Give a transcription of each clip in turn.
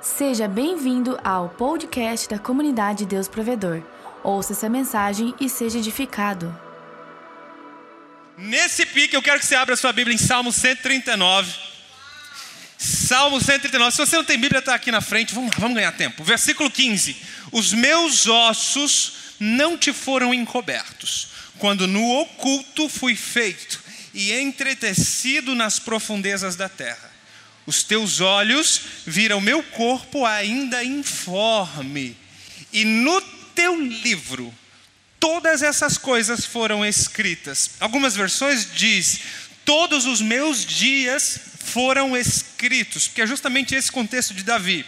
Seja bem-vindo ao podcast da comunidade Deus Provedor. Ouça essa mensagem e seja edificado. Nesse pique, eu quero que você abra sua Bíblia em Salmo 139. Salmo 139. Se você não tem Bíblia, está aqui na frente. Vamos, vamos ganhar tempo. Versículo 15: Os meus ossos não te foram encobertos, quando no oculto fui feito e entretecido nas profundezas da terra. Os teus olhos viram meu corpo ainda informe, e no teu livro todas essas coisas foram escritas. Algumas versões diz: todos os meus dias foram escritos, porque é justamente esse contexto de Davi,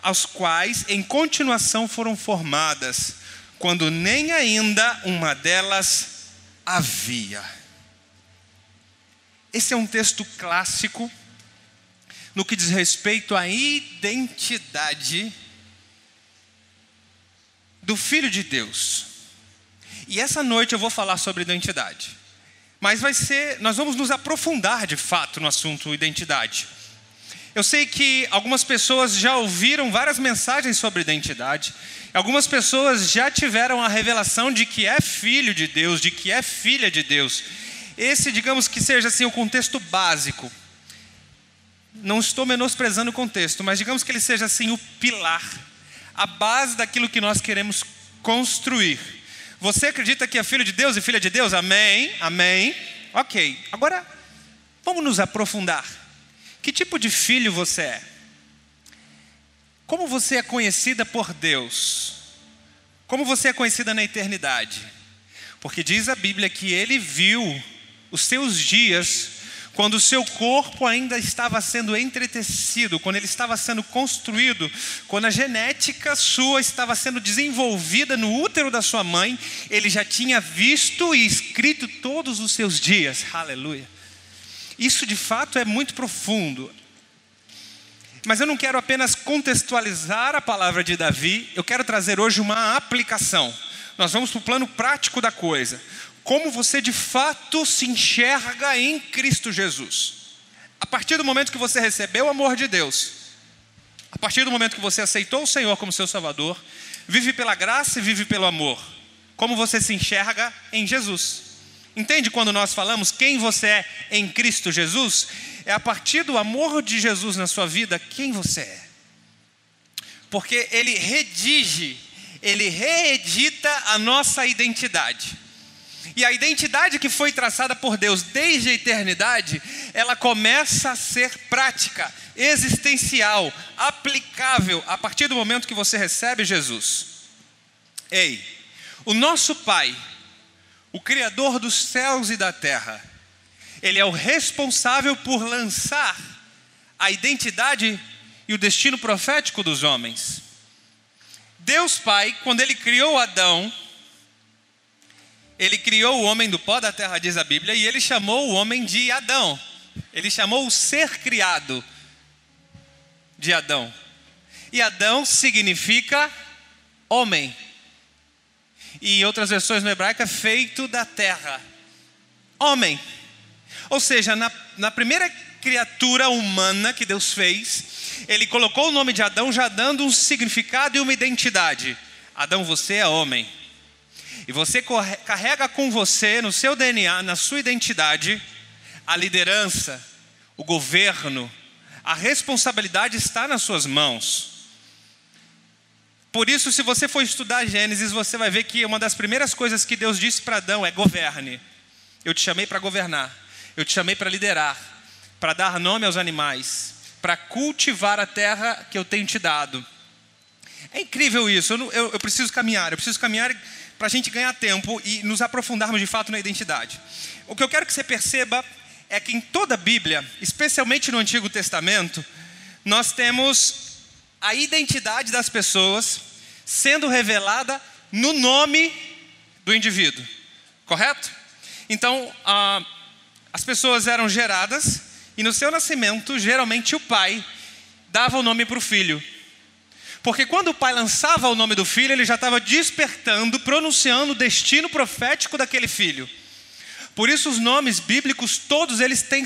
aos quais em continuação foram formadas, quando nem ainda uma delas havia. Esse é um texto clássico no que diz respeito à identidade do Filho de Deus. E essa noite eu vou falar sobre identidade. Mas vai ser, nós vamos nos aprofundar de fato no assunto identidade. Eu sei que algumas pessoas já ouviram várias mensagens sobre identidade. Algumas pessoas já tiveram a revelação de que é filho de Deus, de que é filha de Deus. Esse, digamos que seja assim o contexto básico não estou menosprezando o contexto, mas digamos que ele seja assim o pilar, a base daquilo que nós queremos construir. Você acredita que é filho de Deus e filha de Deus? Amém, amém. Ok, agora vamos nos aprofundar. Que tipo de filho você é? Como você é conhecida por Deus? Como você é conhecida na eternidade? Porque diz a Bíblia que ele viu os seus dias quando o seu corpo ainda estava sendo entretecido, quando ele estava sendo construído, quando a genética sua estava sendo desenvolvida no útero da sua mãe, ele já tinha visto e escrito todos os seus dias. Aleluia. Isso de fato é muito profundo. Mas eu não quero apenas contextualizar a palavra de Davi, eu quero trazer hoje uma aplicação. Nós vamos para o plano prático da coisa como você de fato se enxerga em Cristo Jesus. A partir do momento que você recebeu o amor de Deus, a partir do momento que você aceitou o Senhor como seu Salvador, vive pela graça e vive pelo amor. Como você se enxerga em Jesus. Entende quando nós falamos quem você é em Cristo Jesus? É a partir do amor de Jesus na sua vida quem você é. Porque ele redige, ele reedita a nossa identidade. E a identidade que foi traçada por Deus desde a eternidade, ela começa a ser prática, existencial, aplicável a partir do momento que você recebe Jesus. Ei, o nosso Pai, o Criador dos céus e da terra, Ele é o responsável por lançar a identidade e o destino profético dos homens. Deus Pai, quando Ele criou Adão, ele criou o homem do pó da terra, diz a Bíblia, e ele chamou o homem de Adão. Ele chamou o ser criado de Adão. E Adão significa homem. E em outras versões no hebraico é feito da terra. Homem. Ou seja, na, na primeira criatura humana que Deus fez, ele colocou o nome de Adão já dando um significado e uma identidade. Adão, você é homem. E você carrega com você, no seu DNA, na sua identidade, a liderança, o governo, a responsabilidade está nas suas mãos. Por isso, se você for estudar Gênesis, você vai ver que uma das primeiras coisas que Deus disse para Adão é: governe. Eu te chamei para governar, eu te chamei para liderar, para dar nome aos animais, para cultivar a terra que eu tenho te dado. É incrível isso, eu, eu, eu preciso caminhar, eu preciso caminhar para a gente ganhar tempo e nos aprofundarmos de fato na identidade. O que eu quero que você perceba é que em toda a Bíblia, especialmente no Antigo Testamento, nós temos a identidade das pessoas sendo revelada no nome do indivíduo, correto? Então, ah, as pessoas eram geradas e no seu nascimento, geralmente o pai dava o nome para o filho. Porque quando o pai lançava o nome do filho, ele já estava despertando, pronunciando o destino profético daquele filho. Por isso os nomes bíblicos, todos eles têm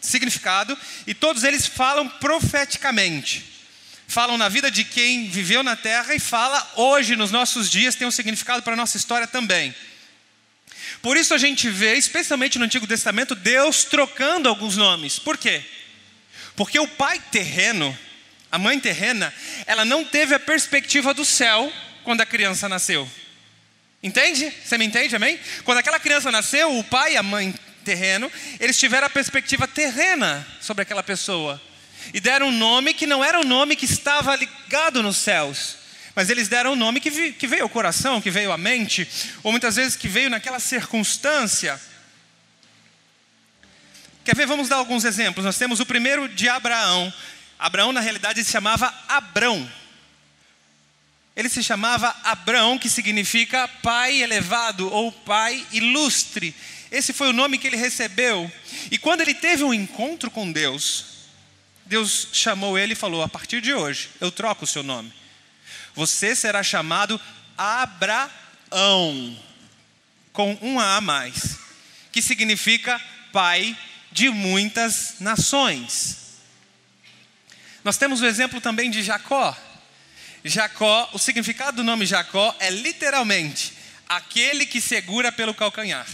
significado e todos eles falam profeticamente. falam na vida de quem viveu na terra e fala hoje, nos nossos dias, tem um significado para a nossa história também. Por isso a gente vê, especialmente no Antigo Testamento, Deus trocando alguns nomes. Por quê? Porque o pai terreno, a mãe terrena, ela não teve a perspectiva do céu quando a criança nasceu. Entende? Você me entende, amém? Quando aquela criança nasceu, o pai e a mãe terreno, eles tiveram a perspectiva terrena sobre aquela pessoa. E deram um nome que não era o um nome que estava ligado nos céus. Mas eles deram um nome que, que veio ao coração, que veio à mente, ou muitas vezes que veio naquela circunstância. Quer ver? Vamos dar alguns exemplos. Nós temos o primeiro de Abraão. Abraão, na realidade, se chamava Abrão. Ele se chamava Abrão, que significa pai elevado ou pai ilustre. Esse foi o nome que ele recebeu. E quando ele teve um encontro com Deus, Deus chamou ele e falou: A partir de hoje, eu troco o seu nome. Você será chamado Abraão, com um A a mais, que significa pai de muitas nações. Nós temos o exemplo também de Jacó. Jacó, o significado do nome Jacó é literalmente aquele que segura pelo calcanhar.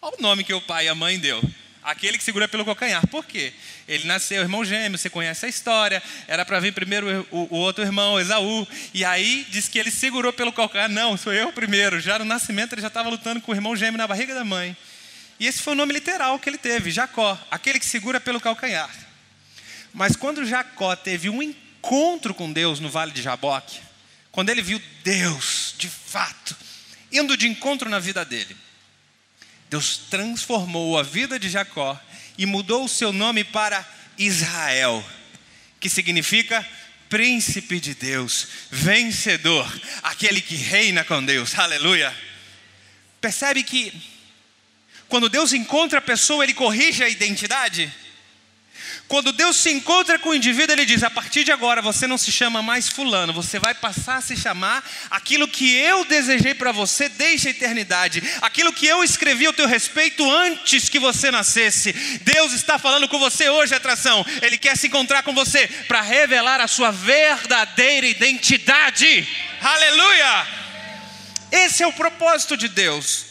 Olha o nome que o pai e a mãe deu. Aquele que segura pelo calcanhar. Por quê? Ele nasceu irmão gêmeo, você conhece a história. Era para vir primeiro o, o, outro irmão, Esaú. E aí diz que ele segurou pelo calcanhar. Não, sou eu primeiro. Já no nascimento ele já estava lutando com o irmão gêmeo na barriga da mãe. E esse foi o nome literal que ele teve, Jacó, aquele que segura pelo calcanhar. Mas quando Jacó teve um encontro com Deus no vale de Jaboque, quando ele viu Deus, de fato, indo de encontro na vida dele, Deus transformou a vida de Jacó e mudou o seu nome para Israel, que significa príncipe de Deus, vencedor, aquele que reina com Deus. Aleluia. Percebe que quando Deus encontra a pessoa, ele corrige a identidade? Quando Deus se encontra com o indivíduo, ele diz: a partir de agora você não se chama mais Fulano, você vai passar a se chamar aquilo que eu desejei para você desde a eternidade, aquilo que eu escrevi ao teu respeito antes que você nascesse. Deus está falando com você hoje, atração. Ele quer se encontrar com você para revelar a sua verdadeira identidade. Aleluia! Esse é o propósito de Deus.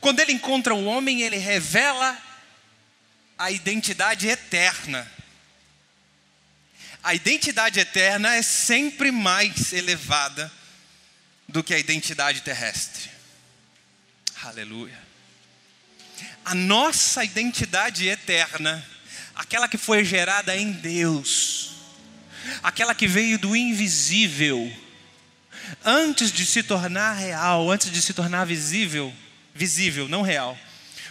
Quando ele encontra o homem, ele revela a identidade eterna a identidade eterna é sempre mais elevada do que a identidade terrestre. Aleluia. A nossa identidade eterna, aquela que foi gerada em Deus, aquela que veio do invisível, antes de se tornar real, antes de se tornar visível, visível, não real,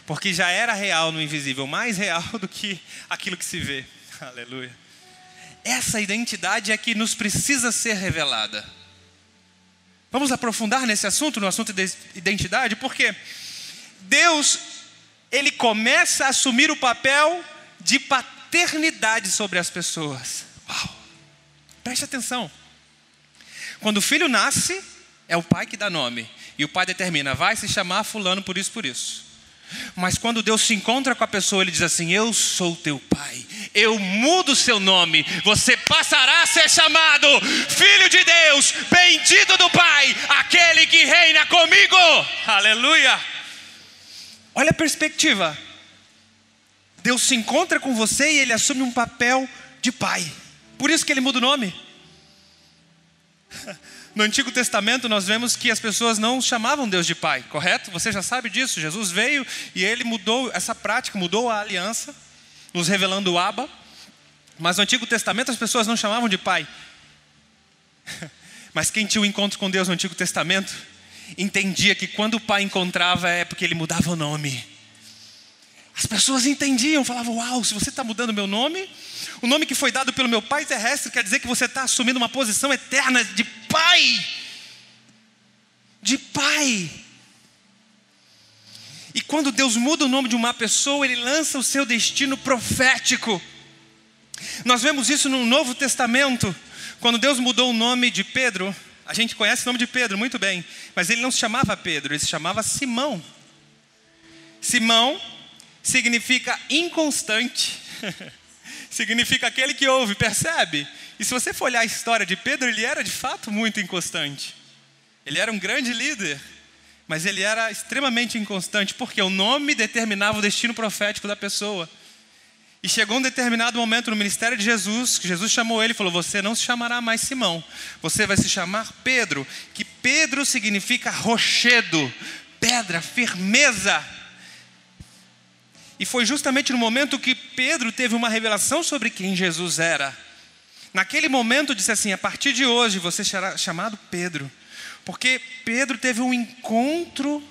porque já era real no invisível, mais real do que aquilo que se vê. Aleluia. Essa identidade é que nos precisa ser revelada. Vamos aprofundar nesse assunto, no assunto de identidade, porque Deus, ele começa a assumir o papel de paternidade sobre as pessoas. Uau! Preste atenção. Quando o filho nasce, é o pai que dá nome. E o pai determina, vai se chamar fulano por isso, por isso. Mas quando Deus se encontra com a pessoa, Ele diz assim: Eu sou teu pai, eu mudo o seu nome, você passará a ser chamado Filho de Deus, bendito do Pai, aquele que reina comigo. Aleluia! Olha a perspectiva. Deus se encontra com você e Ele assume um papel de pai. Por isso que Ele muda o nome. No Antigo Testamento nós vemos que as pessoas não chamavam Deus de Pai, correto? Você já sabe disso. Jesus veio e ele mudou essa prática, mudou a aliança, nos revelando o Abba. Mas no Antigo Testamento as pessoas não chamavam de Pai. Mas quem tinha o um encontro com Deus no Antigo Testamento entendia que quando o Pai encontrava é porque ele mudava o nome. As pessoas entendiam, falavam: Uau, se você está mudando meu nome, o nome que foi dado pelo meu Pai terrestre quer dizer que você está assumindo uma posição eterna de Pai. De Pai. E quando Deus muda o nome de uma pessoa, Ele lança o seu destino profético. Nós vemos isso no Novo Testamento, quando Deus mudou o nome de Pedro. A gente conhece o nome de Pedro muito bem, mas ele não se chamava Pedro, ele se chamava Simão. Simão significa inconstante. significa aquele que ouve, percebe? E se você for olhar a história de Pedro, ele era de fato muito inconstante. Ele era um grande líder, mas ele era extremamente inconstante, porque o nome determinava o destino profético da pessoa. E chegou um determinado momento no ministério de Jesus, que Jesus chamou ele e falou: Você não se chamará mais Simão, você vai se chamar Pedro, que Pedro significa rochedo, pedra, firmeza. E foi justamente no momento que Pedro teve uma revelação sobre quem Jesus era. Naquele momento disse assim: a partir de hoje você será chamado Pedro, porque Pedro teve um encontro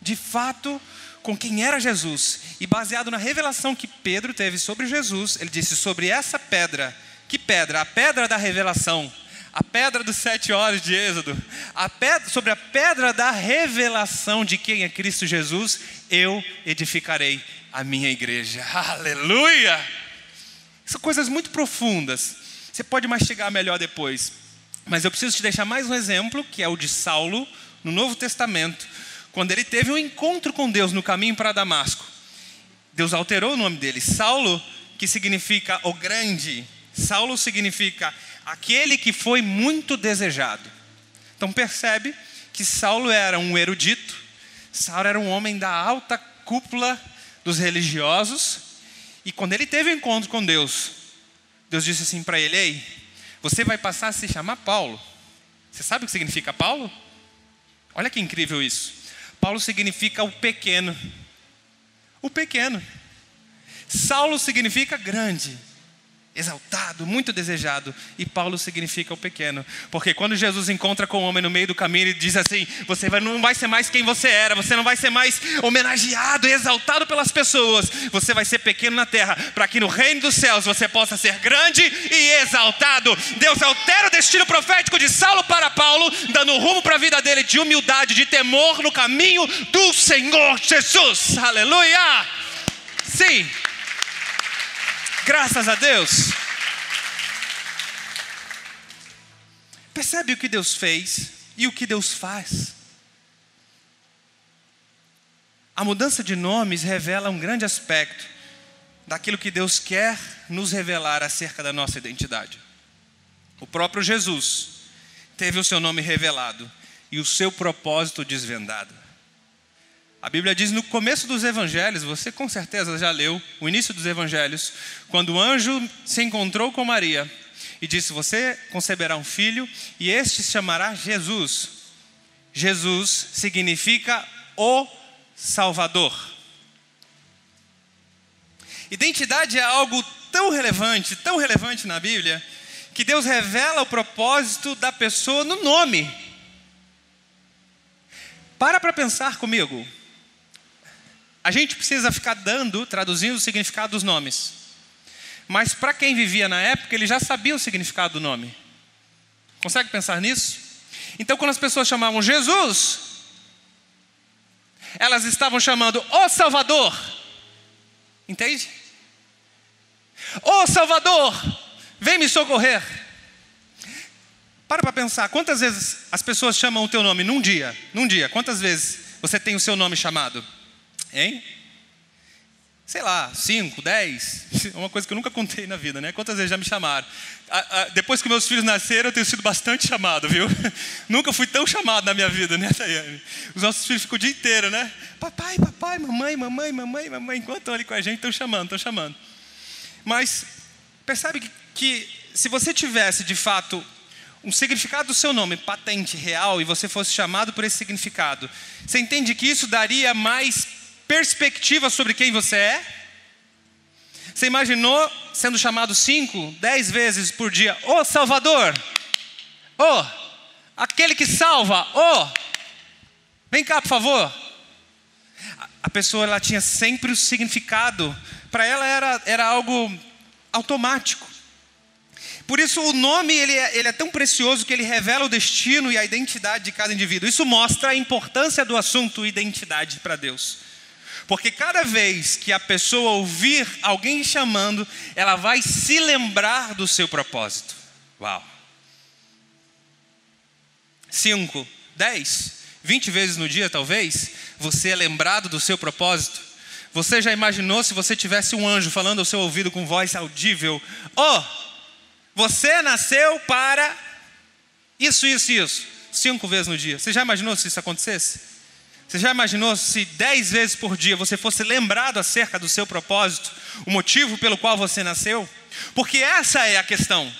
de fato com quem era Jesus, e baseado na revelação que Pedro teve sobre Jesus, ele disse: sobre essa pedra, que pedra? A pedra da revelação, a pedra dos sete horas de Êxodo, a pedra, sobre a pedra da revelação de quem é Cristo Jesus, eu edificarei a minha igreja. Aleluia! São coisas muito profundas. Você pode mastigar melhor depois. Mas eu preciso te deixar mais um exemplo, que é o de Saulo, no Novo Testamento, quando ele teve um encontro com Deus no caminho para Damasco. Deus alterou o nome dele. Saulo, que significa o grande. Saulo significa aquele que foi muito desejado. Então percebe que Saulo era um erudito, Saulo era um homem da alta cúpula dos religiosos, e quando ele teve um encontro com Deus, Deus disse assim para ele: Ei, você vai passar a se chamar Paulo. Você sabe o que significa Paulo? Olha que incrível isso. Paulo significa o pequeno. O pequeno. Saulo significa grande exaltado, muito desejado. E Paulo significa o pequeno. Porque quando Jesus encontra com o homem no meio do caminho, ele diz assim: Você não vai ser mais quem você era, você não vai ser mais homenageado e exaltado pelas pessoas. Você vai ser pequeno na terra, para que no reino dos céus você possa ser grande e exaltado. Deus altera o destino profético de Saulo para Paulo, dando rumo para a vida dele de humildade, de temor no caminho do Senhor Jesus. Aleluia! Sim. Graças a Deus. Percebe o que Deus fez e o que Deus faz. A mudança de nomes revela um grande aspecto daquilo que Deus quer nos revelar acerca da nossa identidade. O próprio Jesus teve o seu nome revelado e o seu propósito desvendado. A Bíblia diz no começo dos evangelhos, você com certeza já leu o início dos evangelhos, quando o anjo se encontrou com Maria e disse: Você conceberá um filho e este se chamará Jesus. Jesus significa o Salvador. Identidade é algo tão relevante, tão relevante na Bíblia, que Deus revela o propósito da pessoa no nome. Para para pensar comigo. A gente precisa ficar dando, traduzindo o significado dos nomes. Mas para quem vivia na época, ele já sabia o significado do nome. Consegue pensar nisso? Então, quando as pessoas chamavam Jesus, elas estavam chamando o Salvador. Entende? O Salvador, vem me socorrer. Para para pensar, quantas vezes as pessoas chamam o teu nome num dia? Num dia, quantas vezes você tem o seu nome chamado? Hein? Sei lá, cinco, dez, uma coisa que eu nunca contei na vida, né? Quantas vezes já me chamaram? depois que meus filhos nasceram, eu tenho sido bastante chamado, viu? Nunca fui tão chamado na minha vida, né, Tayane? Os nossos filhos ficam o dia inteiro, né? Papai, papai, mamãe, mamãe, mamãe, mamãe. Enquanto estão ali com a gente, estão chamando, estão chamando. Mas percebe que, que se você tivesse, de fato, um significado do seu nome patente, real, e você fosse chamado por esse significado, você entende que isso daria mais perspectiva sobre quem você é? Você imaginou sendo chamado cinco, dez vezes por dia, ô oh, Salvador, ô, oh, aquele que salva, ô, oh, vem cá por favor. A pessoa ela tinha sempre o significado, para ela era, era algo automático. Por isso o nome ele é, ele é tão precioso que ele revela o destino e a identidade de cada indivíduo. Isso mostra a importância do assunto identidade para Deus. Porque cada vez que a pessoa ouvir alguém chamando, ela vai se lembrar do seu propósito. Uau! Cinco, dez, vinte vezes no dia, talvez, você é lembrado do seu propósito. Você já imaginou se você tivesse um anjo falando ao seu ouvido com voz audível: Oh, você nasceu para isso, isso, isso, cinco vezes no dia. Você já imaginou se isso acontecesse? Você já imaginou se dez vezes por dia você fosse lembrado acerca do seu propósito, o motivo pelo qual você nasceu? Porque essa é a questão.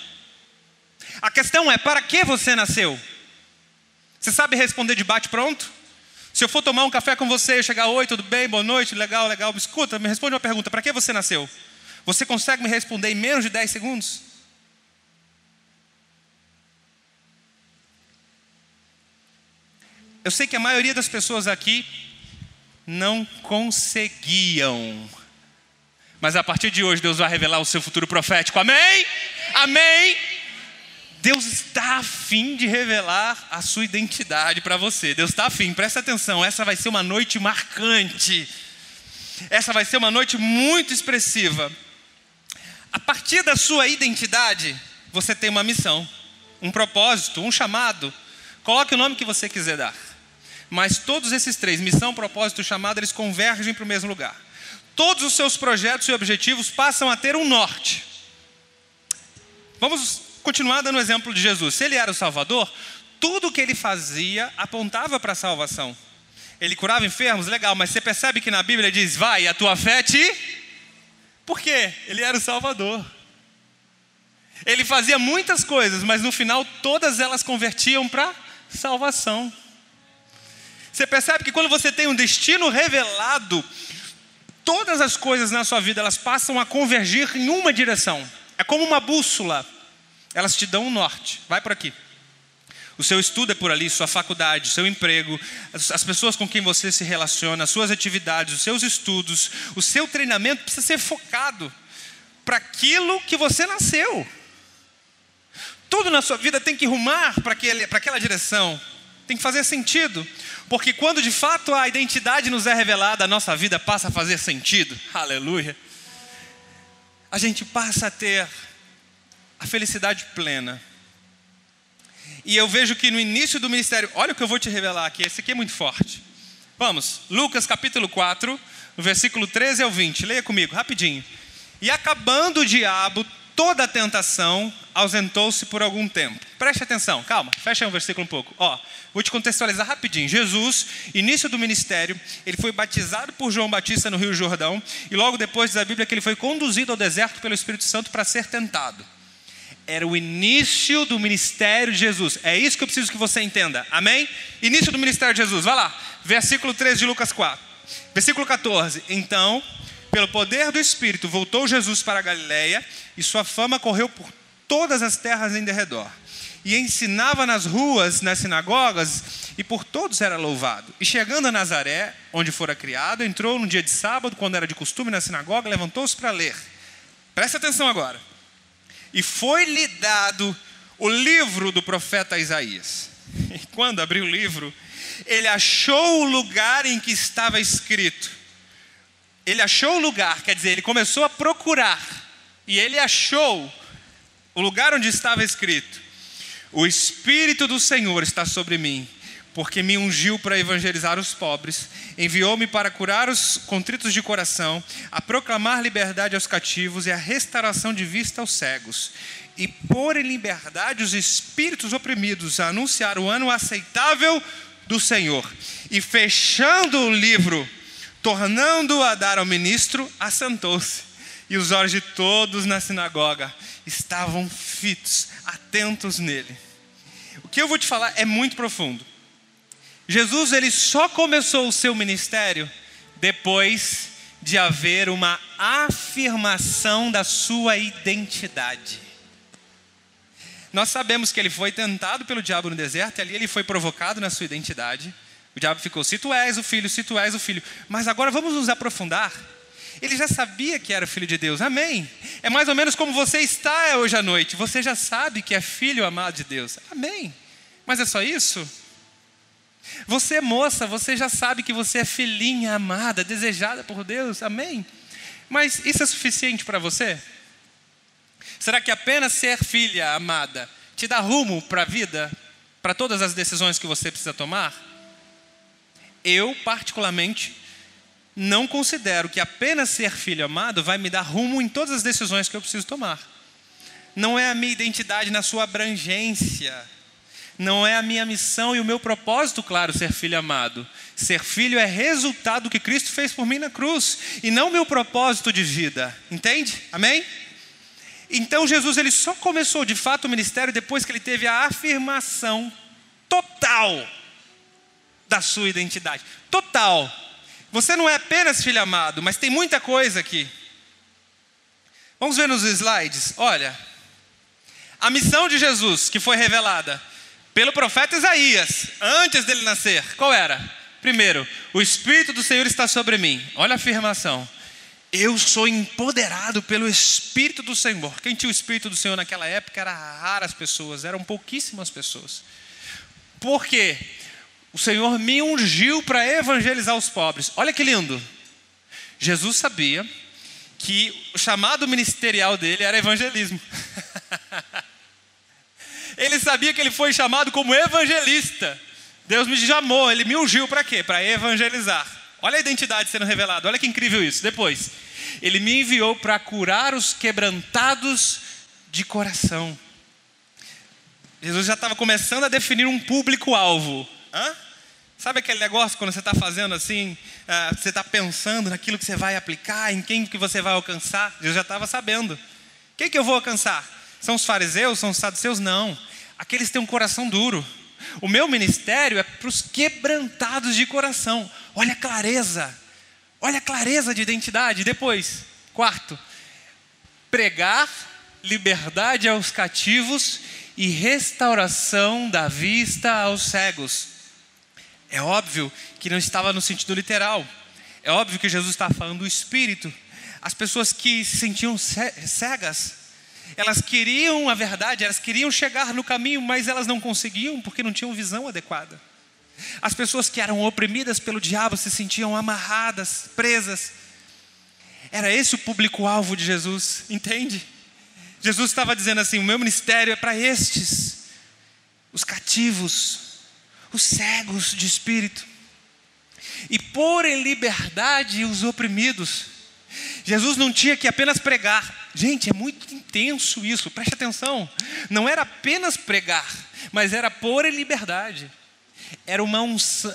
A questão é: para que você nasceu? Você sabe responder de bate-pronto? Se eu for tomar um café com você, chegar, oi, tudo bem, boa noite, legal, legal, me escuta, me responde uma pergunta: para que você nasceu? Você consegue me responder em menos de 10 segundos? Eu sei que a maioria das pessoas aqui não conseguiam. Mas a partir de hoje, Deus vai revelar o seu futuro profético. Amém? Amém? Deus está afim de revelar a sua identidade para você. Deus está afim, presta atenção. Essa vai ser uma noite marcante. Essa vai ser uma noite muito expressiva. A partir da sua identidade, você tem uma missão, um propósito, um chamado. Coloque o nome que você quiser dar. Mas todos esses três, missão, propósito e chamado, eles convergem para o mesmo lugar. Todos os seus projetos e objetivos passam a ter um norte. Vamos continuar dando o exemplo de Jesus. Se ele era o Salvador, tudo que ele fazia apontava para a salvação. Ele curava enfermos, legal, mas você percebe que na Bíblia diz: Vai, a tua fé te. Por quê? Ele era o Salvador. Ele fazia muitas coisas, mas no final todas elas convertiam para salvação. Você percebe que quando você tem um destino revelado, todas as coisas na sua vida elas passam a convergir em uma direção. É como uma bússola elas te dão um norte. Vai por aqui. O seu estudo é por ali, sua faculdade, seu emprego, as pessoas com quem você se relaciona, as suas atividades, os seus estudos, o seu treinamento precisa ser focado para aquilo que você nasceu. Tudo na sua vida tem que rumar para aquela direção, tem que fazer sentido, porque quando de fato a identidade nos é revelada, a nossa vida passa a fazer sentido, aleluia. A gente passa a ter a felicidade plena. E eu vejo que no início do ministério, olha o que eu vou te revelar aqui, esse aqui é muito forte. Vamos, Lucas capítulo 4, versículo 13 ao 20, leia comigo, rapidinho. E acabando o diabo toda a tentação, ausentou-se por algum tempo. Preste atenção, calma, fecha um versículo um pouco. Ó, vou te contextualizar rapidinho. Jesus, início do ministério, ele foi batizado por João Batista no Rio Jordão, e logo depois diz a Bíblia que ele foi conduzido ao deserto pelo Espírito Santo para ser tentado era o início do ministério de Jesus. É isso que eu preciso que você entenda. Amém? Início do ministério de Jesus. Vai lá. Versículo 13 de Lucas 4. Versículo 14. Então, pelo poder do Espírito, voltou Jesus para a Galiléia e sua fama correu por todas as terras em derredor. E ensinava nas ruas, nas sinagogas, e por todos era louvado. E chegando a Nazaré, onde fora criado, entrou no dia de sábado, quando era de costume na sinagoga, levantou-se para ler. Presta atenção agora e foi-lhe dado o livro do profeta Isaías. E quando abriu o livro, ele achou o lugar em que estava escrito. Ele achou o lugar, quer dizer, ele começou a procurar, e ele achou o lugar onde estava escrito: O Espírito do Senhor está sobre mim porque me ungiu para evangelizar os pobres, enviou-me para curar os contritos de coração, a proclamar liberdade aos cativos e a restauração de vista aos cegos, e pôr em liberdade os espíritos oprimidos, a anunciar o ano aceitável do Senhor. E fechando o livro, tornando-o a dar ao ministro, assentou-se. E os olhos de todos na sinagoga estavam fitos, atentos nele. O que eu vou te falar é muito profundo. Jesus ele só começou o seu ministério depois de haver uma afirmação da sua identidade. Nós sabemos que ele foi tentado pelo diabo no deserto e ali ele foi provocado na sua identidade. O diabo ficou: se tu és o filho, se tu és o filho. Mas agora vamos nos aprofundar. Ele já sabia que era filho de Deus, amém. É mais ou menos como você está hoje à noite. Você já sabe que é filho amado de Deus, amém. Mas é só isso? Você, moça, você já sabe que você é filhinha amada, desejada por Deus, amém? Mas isso é suficiente para você? Será que apenas ser filha amada te dá rumo para a vida, para todas as decisões que você precisa tomar? Eu, particularmente, não considero que apenas ser filho amado vai me dar rumo em todas as decisões que eu preciso tomar. Não é a minha identidade na sua abrangência. Não é a minha missão e o meu propósito, claro, ser filho amado. Ser filho é resultado do que Cristo fez por mim na cruz e não meu propósito de vida. Entende? Amém? Então Jesus ele só começou de fato o ministério depois que ele teve a afirmação total da sua identidade. Total. Você não é apenas filho amado, mas tem muita coisa aqui. Vamos ver nos slides. Olha, a missão de Jesus que foi revelada pelo profeta Isaías antes dele nascer, qual era? Primeiro, o Espírito do Senhor está sobre mim. Olha a afirmação. Eu sou empoderado pelo Espírito do Senhor. Quem tinha o Espírito do Senhor naquela época eram raras pessoas, eram pouquíssimas pessoas. Por quê? O Senhor me ungiu para evangelizar os pobres. Olha que lindo. Jesus sabia que o chamado ministerial dele era evangelismo. ele sabia que ele foi chamado como evangelista. Deus me chamou, ele me ungiu para quê? Para evangelizar. Olha a identidade sendo revelada, olha que incrível isso. Depois, ele me enviou para curar os quebrantados de coração. Jesus já estava começando a definir um público-alvo. Sabe aquele negócio quando você está fazendo assim, uh, você está pensando naquilo que você vai aplicar, em quem que você vai alcançar? Jesus já estava sabendo. Quem que eu vou alcançar? São os fariseus? São os saduceus? Não. Aqueles que têm um coração duro. O meu ministério é para os quebrantados de coração. Olha a clareza. Olha a clareza de identidade. Depois, quarto, pregar liberdade aos cativos e restauração da vista aos cegos. É óbvio que não estava no sentido literal. É óbvio que Jesus estava falando do espírito. As pessoas que se sentiam cegas, elas queriam a verdade, elas queriam chegar no caminho, mas elas não conseguiam porque não tinham visão adequada. As pessoas que eram oprimidas pelo diabo se sentiam amarradas, presas. Era esse o público-alvo de Jesus, entende? Jesus estava dizendo assim: o meu ministério é para estes, os cativos, os cegos de espírito, e pôr em liberdade os oprimidos. Jesus não tinha que apenas pregar. Gente, é muito intenso isso, preste atenção. Não era apenas pregar, mas era pôr em liberdade. Era uma,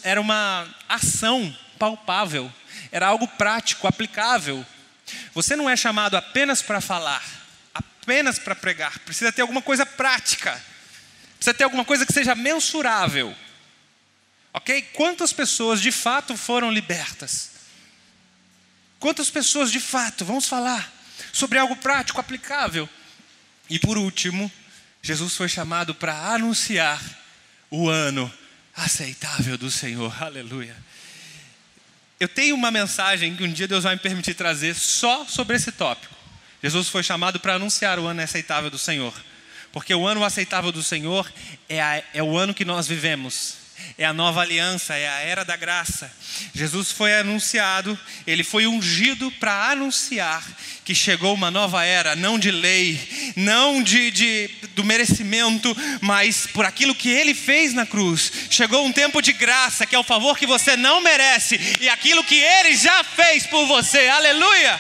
era uma ação palpável, era algo prático, aplicável. Você não é chamado apenas para falar, apenas para pregar, precisa ter alguma coisa prática, precisa ter alguma coisa que seja mensurável. Ok? Quantas pessoas de fato foram libertas? Quantas pessoas de fato, vamos falar sobre algo prático, aplicável? E por último, Jesus foi chamado para anunciar o ano aceitável do Senhor, aleluia. Eu tenho uma mensagem que um dia Deus vai me permitir trazer só sobre esse tópico. Jesus foi chamado para anunciar o ano aceitável do Senhor, porque o ano aceitável do Senhor é, a, é o ano que nós vivemos, é a nova aliança, é a era da graça. Jesus foi anunciado, ele foi ungido para anunciar que chegou uma nova era, não de lei, não de, de, do merecimento, mas por aquilo que ele fez na cruz. Chegou um tempo de graça, que é o favor que você não merece, e aquilo que ele já fez por você. Aleluia!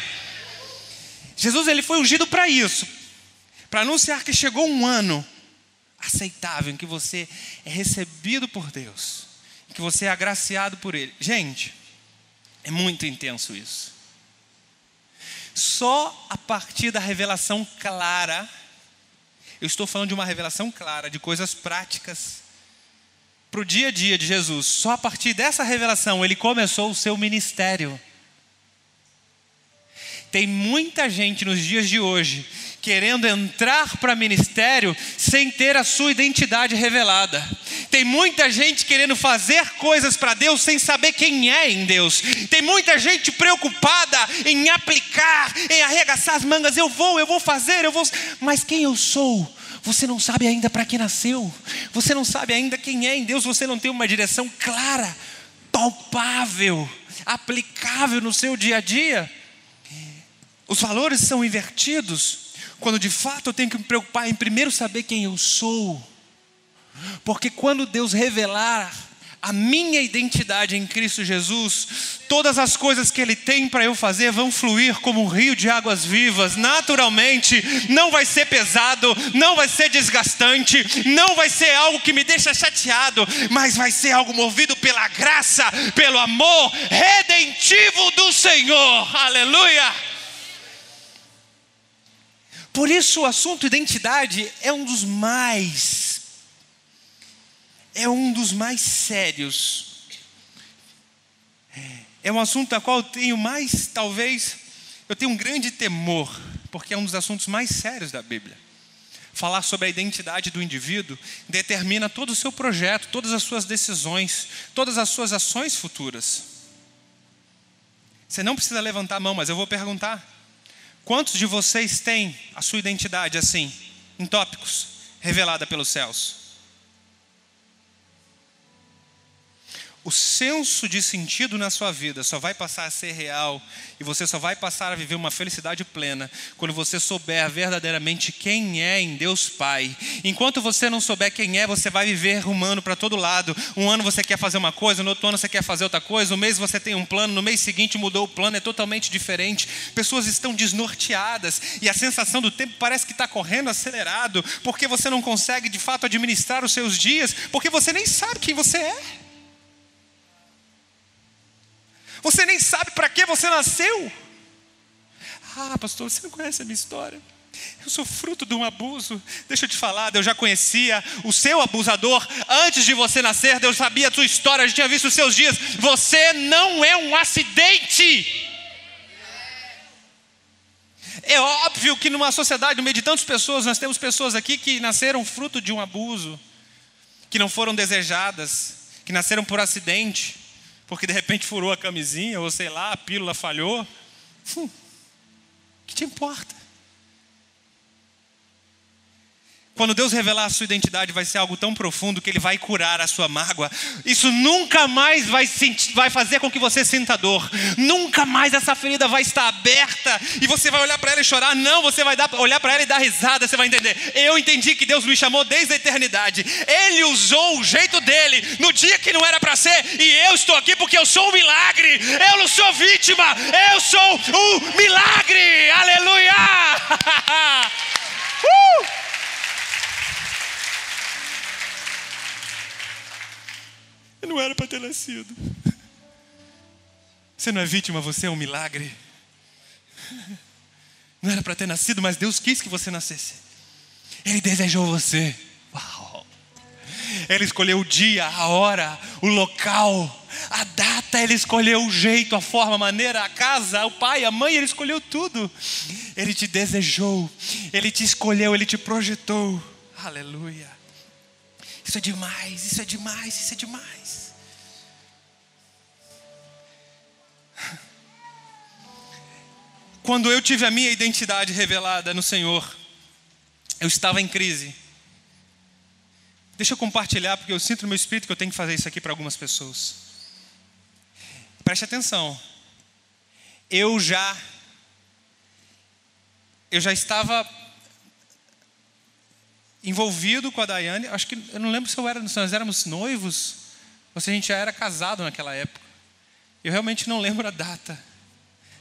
Jesus ele foi ungido para isso, para anunciar que chegou um ano aceitável, em que você é recebido por Deus, em que você é agraciado por Ele. Gente, é muito intenso isso. Só a partir da revelação clara, eu estou falando de uma revelação clara, de coisas práticas, para o dia a dia de Jesus, só a partir dessa revelação ele começou o seu ministério. Tem muita gente nos dias de hoje querendo entrar para ministério sem ter a sua identidade revelada. Tem muita gente querendo fazer coisas para Deus sem saber quem é em Deus. Tem muita gente preocupada em aplicar, em arregaçar as mangas. Eu vou, eu vou fazer, eu vou. Mas quem eu sou? Você não sabe ainda para que nasceu. Você não sabe ainda quem é em Deus. Você não tem uma direção clara, palpável, aplicável no seu dia a dia. Os valores são invertidos quando de fato eu tenho que me preocupar em primeiro saber quem eu sou. Porque quando Deus revelar a minha identidade em Cristo Jesus, todas as coisas que Ele tem para eu fazer vão fluir como um rio de águas vivas, naturalmente, não vai ser pesado, não vai ser desgastante, não vai ser algo que me deixa chateado, mas vai ser algo movido pela graça, pelo amor redentivo do Senhor, aleluia. Por isso o assunto identidade é um dos mais é um dos mais sérios. É um assunto da qual eu tenho mais, talvez, eu tenho um grande temor, porque é um dos assuntos mais sérios da Bíblia. Falar sobre a identidade do indivíduo determina todo o seu projeto, todas as suas decisões, todas as suas ações futuras. Você não precisa levantar a mão, mas eu vou perguntar: quantos de vocês têm a sua identidade assim, em tópicos, revelada pelos céus? O senso de sentido na sua vida só vai passar a ser real e você só vai passar a viver uma felicidade plena quando você souber verdadeiramente quem é em Deus Pai. Enquanto você não souber quem é, você vai viver rumando para todo lado. Um ano você quer fazer uma coisa, no outro ano você quer fazer outra coisa, um mês você tem um plano, no mês seguinte mudou o plano, é totalmente diferente. Pessoas estão desnorteadas e a sensação do tempo parece que está correndo acelerado porque você não consegue de fato administrar os seus dias, porque você nem sabe quem você é. Você nem sabe para que você nasceu. Ah, pastor, você não conhece a minha história. Eu sou fruto de um abuso. Deixa eu te falar, Deus já conhecia o seu abusador antes de você nascer. Deus sabia a sua história, já tinha visto os seus dias. Você não é um acidente. É óbvio que numa sociedade, no meio de tantas pessoas, nós temos pessoas aqui que nasceram fruto de um abuso, que não foram desejadas, que nasceram por acidente porque de repente furou a camisinha, ou sei lá, a pílula falhou. Hum, que te importa? Quando Deus revelar a sua identidade, vai ser algo tão profundo que Ele vai curar a sua mágoa. Isso nunca mais vai, sentir, vai fazer com que você sinta dor. Nunca mais essa ferida vai estar aberta e você vai olhar para ela e chorar. Não, você vai dar, olhar para ela e dar risada. Você vai entender. Eu entendi que Deus me chamou desde a eternidade. Ele usou o jeito dele no dia que não era para ser. E eu estou aqui porque eu sou um milagre. Eu não sou vítima. Eu sou um milagre. Aleluia! uh! Eu não era para ter nascido. Você não é vítima, você é um milagre. Não era para ter nascido, mas Deus quis que você nascesse. Ele desejou você. Uau! Ele escolheu o dia, a hora, o local, a data, ele escolheu o jeito, a forma, a maneira, a casa, o pai, a mãe, ele escolheu tudo. Ele te desejou, ele te escolheu, ele te projetou. Aleluia. Isso é demais, isso é demais, isso é demais. Quando eu tive a minha identidade revelada no Senhor, eu estava em crise. Deixa eu compartilhar, porque eu sinto no meu espírito que eu tenho que fazer isso aqui para algumas pessoas. Preste atenção. Eu já eu já estava envolvido com a Daiane, acho que eu não lembro se eu era, se nós éramos noivos ou se a gente já era casado naquela época. Eu realmente não lembro a data.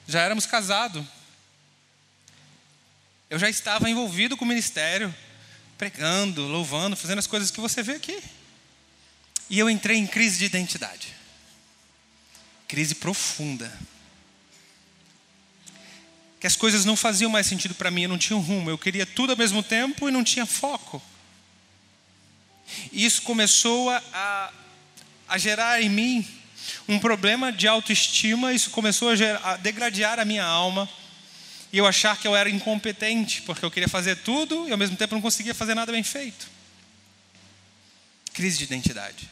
Já éramos casados. Eu já estava envolvido com o ministério, pregando, louvando, fazendo as coisas que você vê aqui. E eu entrei em crise de identidade. Crise profunda que as coisas não faziam mais sentido para mim, eu não tinha um rumo, eu queria tudo ao mesmo tempo e não tinha foco. E isso começou a, a gerar em mim um problema de autoestima, isso começou a, gerar, a degradar a minha alma, e eu achar que eu era incompetente, porque eu queria fazer tudo e ao mesmo tempo não conseguia fazer nada bem feito. Crise de identidade.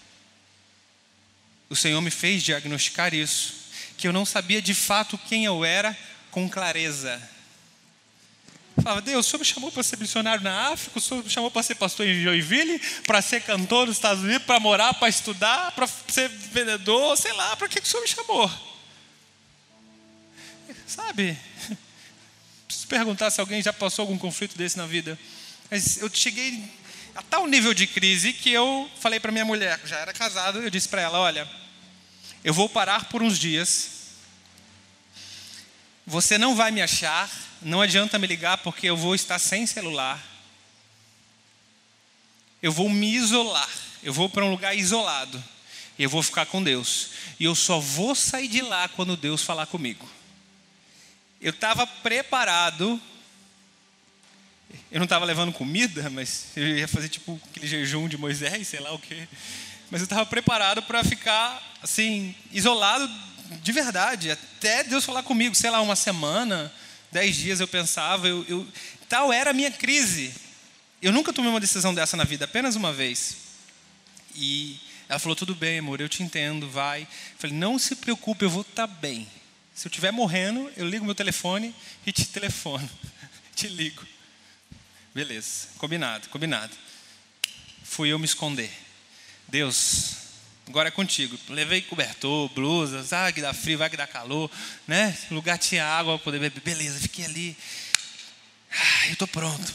O Senhor me fez diagnosticar isso, que eu não sabia de fato quem eu era com clareza. Falava, Deus, o Senhor me chamou para ser missionário na África, o Senhor me chamou para ser pastor em Joinville, para ser cantor nos Estados Unidos, para morar, para estudar, para ser vendedor, sei lá, para que o Senhor me chamou? Sabe? Preciso perguntar se alguém já passou algum conflito desse na vida. Mas eu cheguei A tal nível de crise que eu falei para minha mulher, já era casado, eu disse para ela: Olha, eu vou parar por uns dias. Você não vai me achar, não adianta me ligar porque eu vou estar sem celular. Eu vou me isolar, eu vou para um lugar isolado e eu vou ficar com Deus. E eu só vou sair de lá quando Deus falar comigo. Eu estava preparado. Eu não estava levando comida, mas eu ia fazer tipo aquele jejum de Moisés, sei lá o quê. Mas eu estava preparado para ficar assim isolado de verdade, até Deus falar comigo, sei lá, uma semana, dez dias eu pensava, eu, eu, tal era a minha crise. Eu nunca tomei uma decisão dessa na vida, apenas uma vez. E ela falou: tudo bem, amor, eu te entendo, vai. Eu falei: não se preocupe, eu vou estar tá bem. Se eu estiver morrendo, eu ligo meu telefone e te telefono, te ligo. Beleza, combinado, combinado. Fui eu me esconder. Deus, agora é contigo. Levei cobertor, blusas, ah, que dá frio, vai que dá calor, né? Lugar tinha água para poder beber. Beleza, fiquei ali. Ah, eu estou pronto.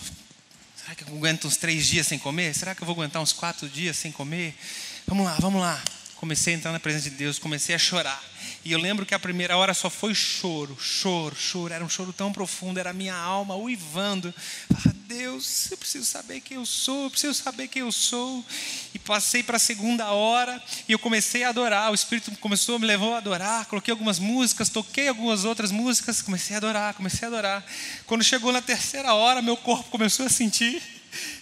Será que eu aguento uns três dias sem comer? Será que eu vou aguentar uns quatro dias sem comer? Vamos lá, vamos lá. Comecei a entrar na presença de Deus, comecei a chorar. E eu lembro que a primeira hora só foi choro, choro, choro. Era um choro tão profundo, era a minha alma uivando. Ah, Deus, eu preciso saber quem eu sou, eu preciso saber quem eu sou. E passei para a segunda hora e eu comecei a adorar. O Espírito começou, me levou a adorar. Coloquei algumas músicas, toquei algumas outras músicas, comecei a adorar, comecei a adorar. Quando chegou na terceira hora, meu corpo começou a sentir.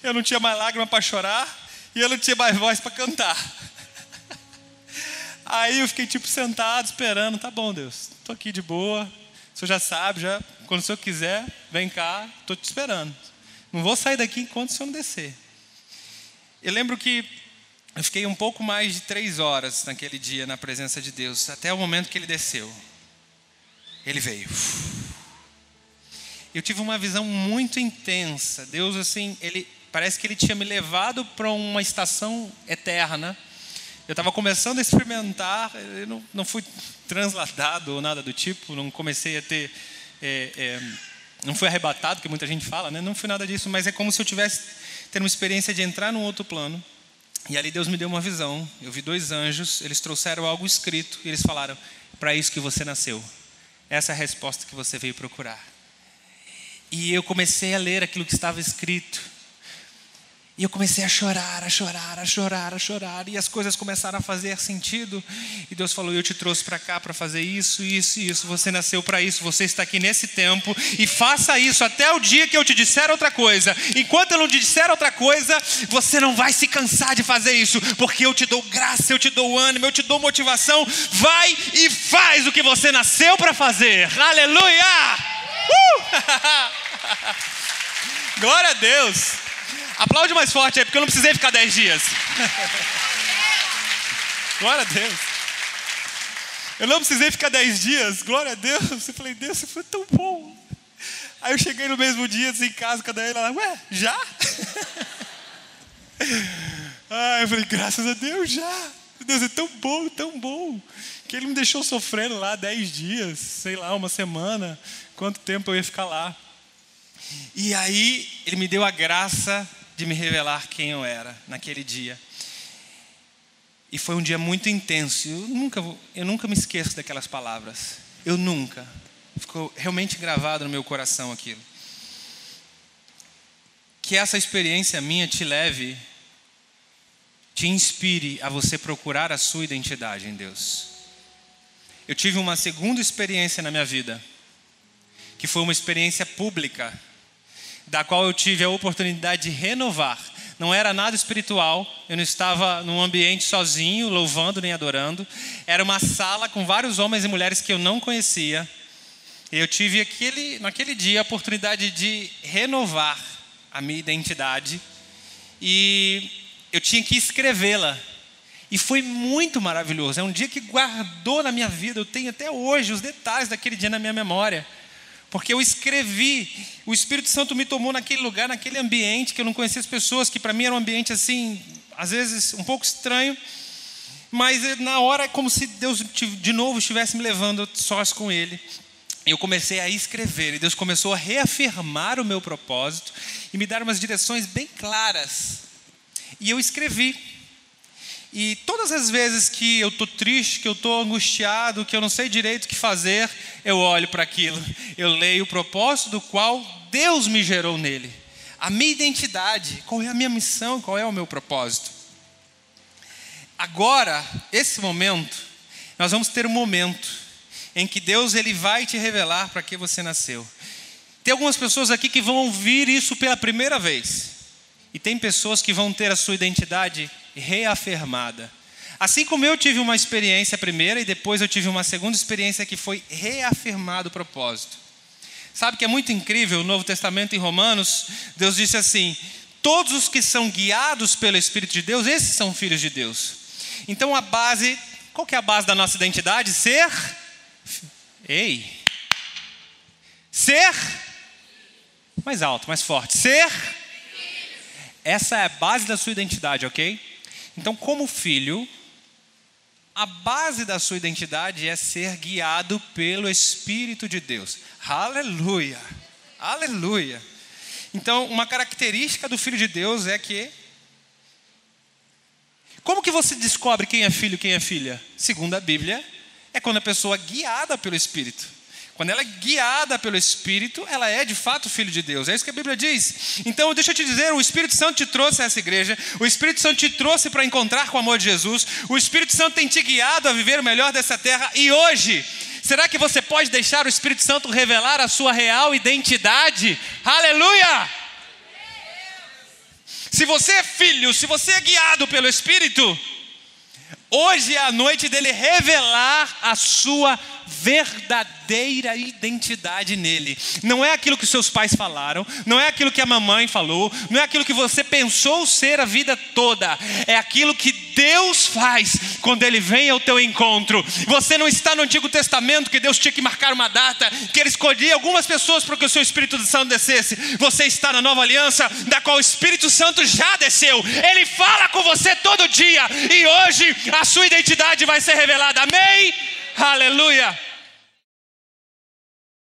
Eu não tinha mais lágrima para chorar e eu não tinha mais voz para cantar. Aí eu fiquei tipo sentado esperando, tá bom, Deus, estou aqui de boa. O senhor já sabe, já quando o senhor quiser, vem cá, estou te esperando. Não vou sair daqui enquanto o senhor não descer. Eu lembro que eu fiquei um pouco mais de três horas naquele dia na presença de Deus, até o momento que ele desceu. Ele veio. Eu tive uma visão muito intensa. Deus, assim, ele Parece que ele tinha me levado para uma estação eterna. Eu estava começando a experimentar, eu não, não fui transladado ou nada do tipo, não comecei a ter. É, é, não fui arrebatado, que muita gente fala, né? não foi nada disso, mas é como se eu tivesse tendo uma experiência de entrar num outro plano. E ali Deus me deu uma visão. Eu vi dois anjos, eles trouxeram algo escrito e eles falaram: para isso que você nasceu. Essa é a resposta que você veio procurar. E eu comecei a ler aquilo que estava escrito. E eu comecei a chorar, a chorar, a chorar, a chorar, e as coisas começaram a fazer sentido. E Deus falou: Eu te trouxe para cá para fazer isso, isso e isso. Você nasceu para isso, você está aqui nesse tempo, e faça isso até o dia que eu te disser outra coisa. Enquanto eu não te disser outra coisa, você não vai se cansar de fazer isso, porque eu te dou graça, eu te dou ânimo, eu te dou motivação. Vai e faz o que você nasceu para fazer. Aleluia! Uh! Glória a Deus! Aplaude mais forte aí, porque eu não precisei ficar dez dias. Glória a Deus. Eu não precisei ficar dez dias. Glória a Deus. Eu falei, Deus, você foi tão bom. Aí eu cheguei no mesmo dia, assim, em casa, cada ela, ué, já? ah, eu falei, graças a Deus, já. Deus é tão bom, tão bom, que Ele me deixou sofrendo lá dez dias, sei lá, uma semana, quanto tempo eu ia ficar lá. E aí Ele me deu a graça de me revelar quem eu era naquele dia. E foi um dia muito intenso. Eu nunca, eu nunca me esqueço daquelas palavras. Eu nunca. Ficou realmente gravado no meu coração aquilo. Que essa experiência minha te leve, te inspire a você procurar a sua identidade em Deus. Eu tive uma segunda experiência na minha vida, que foi uma experiência pública da qual eu tive a oportunidade de renovar. Não era nada espiritual, eu não estava num ambiente sozinho, louvando nem adorando. Era uma sala com vários homens e mulheres que eu não conhecia. E eu tive aquele, naquele dia a oportunidade de renovar a minha identidade. E eu tinha que escrevê-la. E foi muito maravilhoso. É um dia que guardou na minha vida. Eu tenho até hoje os detalhes daquele dia na minha memória. Porque eu escrevi, o Espírito Santo me tomou naquele lugar, naquele ambiente que eu não conhecia as pessoas, que para mim era um ambiente assim, às vezes um pouco estranho, mas na hora é como se Deus de novo estivesse me levando sós com Ele. Eu comecei a escrever e Deus começou a reafirmar o meu propósito e me dar umas direções bem claras E eu escrevi. E todas as vezes que eu estou triste, que eu estou angustiado, que eu não sei direito o que fazer, eu olho para aquilo. Eu leio o propósito do qual Deus me gerou nele. A minha identidade, qual é a minha missão, qual é o meu propósito. Agora, esse momento, nós vamos ter um momento em que Deus ele vai te revelar para que você nasceu. Tem algumas pessoas aqui que vão ouvir isso pela primeira vez. E tem pessoas que vão ter a sua identidade reafirmada. Assim como eu tive uma experiência primeira e depois eu tive uma segunda experiência que foi reafirmado o propósito. Sabe que é muito incrível, o Novo Testamento em Romanos, Deus disse assim: todos os que são guiados pelo Espírito de Deus, esses são filhos de Deus. Então a base, qual que é a base da nossa identidade? Ser. Ei! Ser. Mais alto, mais forte. Ser. Essa é a base da sua identidade, ok? Então, como filho, a base da sua identidade é ser guiado pelo Espírito de Deus. Aleluia! Aleluia! Então, uma característica do filho de Deus é que como que você descobre quem é filho e quem é filha? Segundo a Bíblia, é quando a pessoa é guiada pelo Espírito. Quando ela é guiada pelo Espírito, ela é de fato filho de Deus. É isso que a Bíblia diz. Então, deixa eu te dizer: o Espírito Santo te trouxe a essa igreja, o Espírito Santo te trouxe para encontrar com o amor de Jesus, o Espírito Santo tem te guiado a viver o melhor dessa terra, e hoje, será que você pode deixar o Espírito Santo revelar a sua real identidade? Aleluia! Se você é filho, se você é guiado pelo Espírito, hoje é a noite dele revelar a sua verdadeira identidade nele. Não é aquilo que seus pais falaram, não é aquilo que a mamãe falou, não é aquilo que você pensou ser a vida toda, é aquilo que Deus faz quando ele vem ao teu encontro. Você não está no Antigo Testamento que Deus tinha que marcar uma data, que ele escolhia algumas pessoas para que o seu Espírito Santo descesse. Você está na nova aliança, da qual o Espírito Santo já desceu. Ele fala com você todo dia e hoje sua identidade vai ser revelada. Amém? Aleluia!